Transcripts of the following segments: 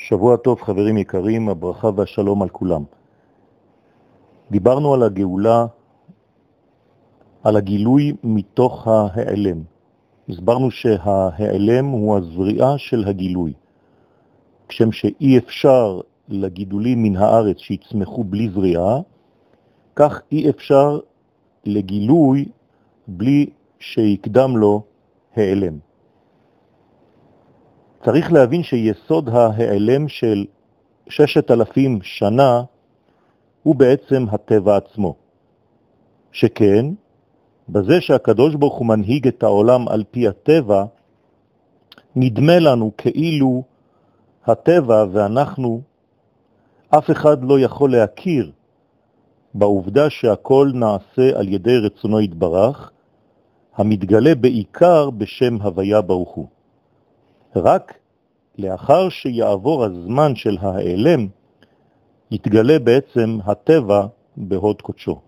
שבוע טוב חברים יקרים, הברכה והשלום על כולם. דיברנו על הגאולה, על הגילוי מתוך ההיעלם. הסברנו שההיעלם הוא הזריעה של הגילוי. כשם שאי אפשר לגידולים מן הארץ שיצמחו בלי זריעה, כך אי אפשר לגילוי בלי שיקדם לו העלם. צריך להבין שיסוד ההיעלם של ששת אלפים שנה הוא בעצם הטבע עצמו. שכן, בזה שהקדוש ברוך הוא מנהיג את העולם על פי הטבע, נדמה לנו כאילו הטבע ואנחנו, אף אחד לא יכול להכיר בעובדה שהכל נעשה על ידי רצונו יתברך, המתגלה בעיקר בשם הוויה ברוך הוא. רק לאחר שיעבור הזמן של ההיעלם, יתגלה בעצם הטבע בהוד קודשו.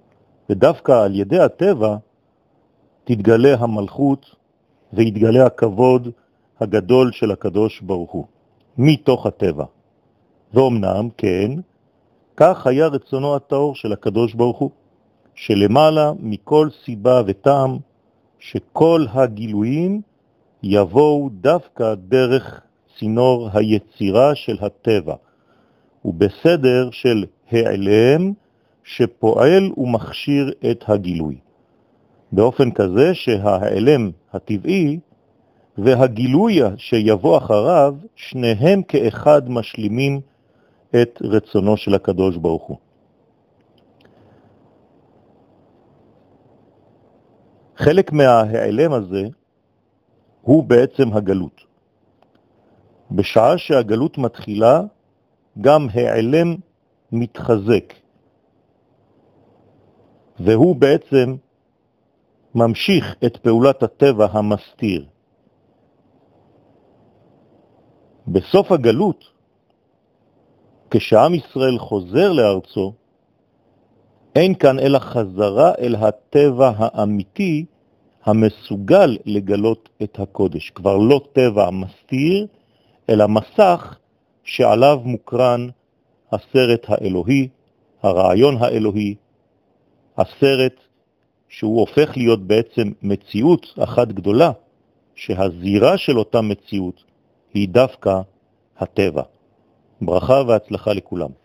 ודווקא על ידי הטבע תתגלה המלכות ויתגלה הכבוד הגדול של הקדוש ברוך הוא, מתוך הטבע. ואומנם, כן, כך היה רצונו הטהור של הקדוש ברוך הוא, שלמעלה מכל סיבה וטעם, שכל הגילויים יבואו דווקא דרך צינור היצירה של הטבע, ובסדר של העלם שפועל ומכשיר את הגילוי. באופן כזה שההעלם הטבעי והגילוי שיבוא אחריו, שניהם כאחד משלימים את רצונו של הקדוש ברוך הוא. חלק מההעלם הזה הוא בעצם הגלות. בשעה שהגלות מתחילה, גם העלם מתחזק, והוא בעצם ממשיך את פעולת הטבע המסתיר. בסוף הגלות, כשעם ישראל חוזר לארצו, אין כאן אלא חזרה אל הטבע האמיתי המסוגל לגלות את הקודש. כבר לא טבע מסתיר, אלא מסך שעליו מוקרן הסרט האלוהי, הרעיון האלוהי, הסרט שהוא הופך להיות בעצם מציאות אחת גדולה, שהזירה של אותה מציאות היא דווקא הטבע. ברכה והצלחה לכולם.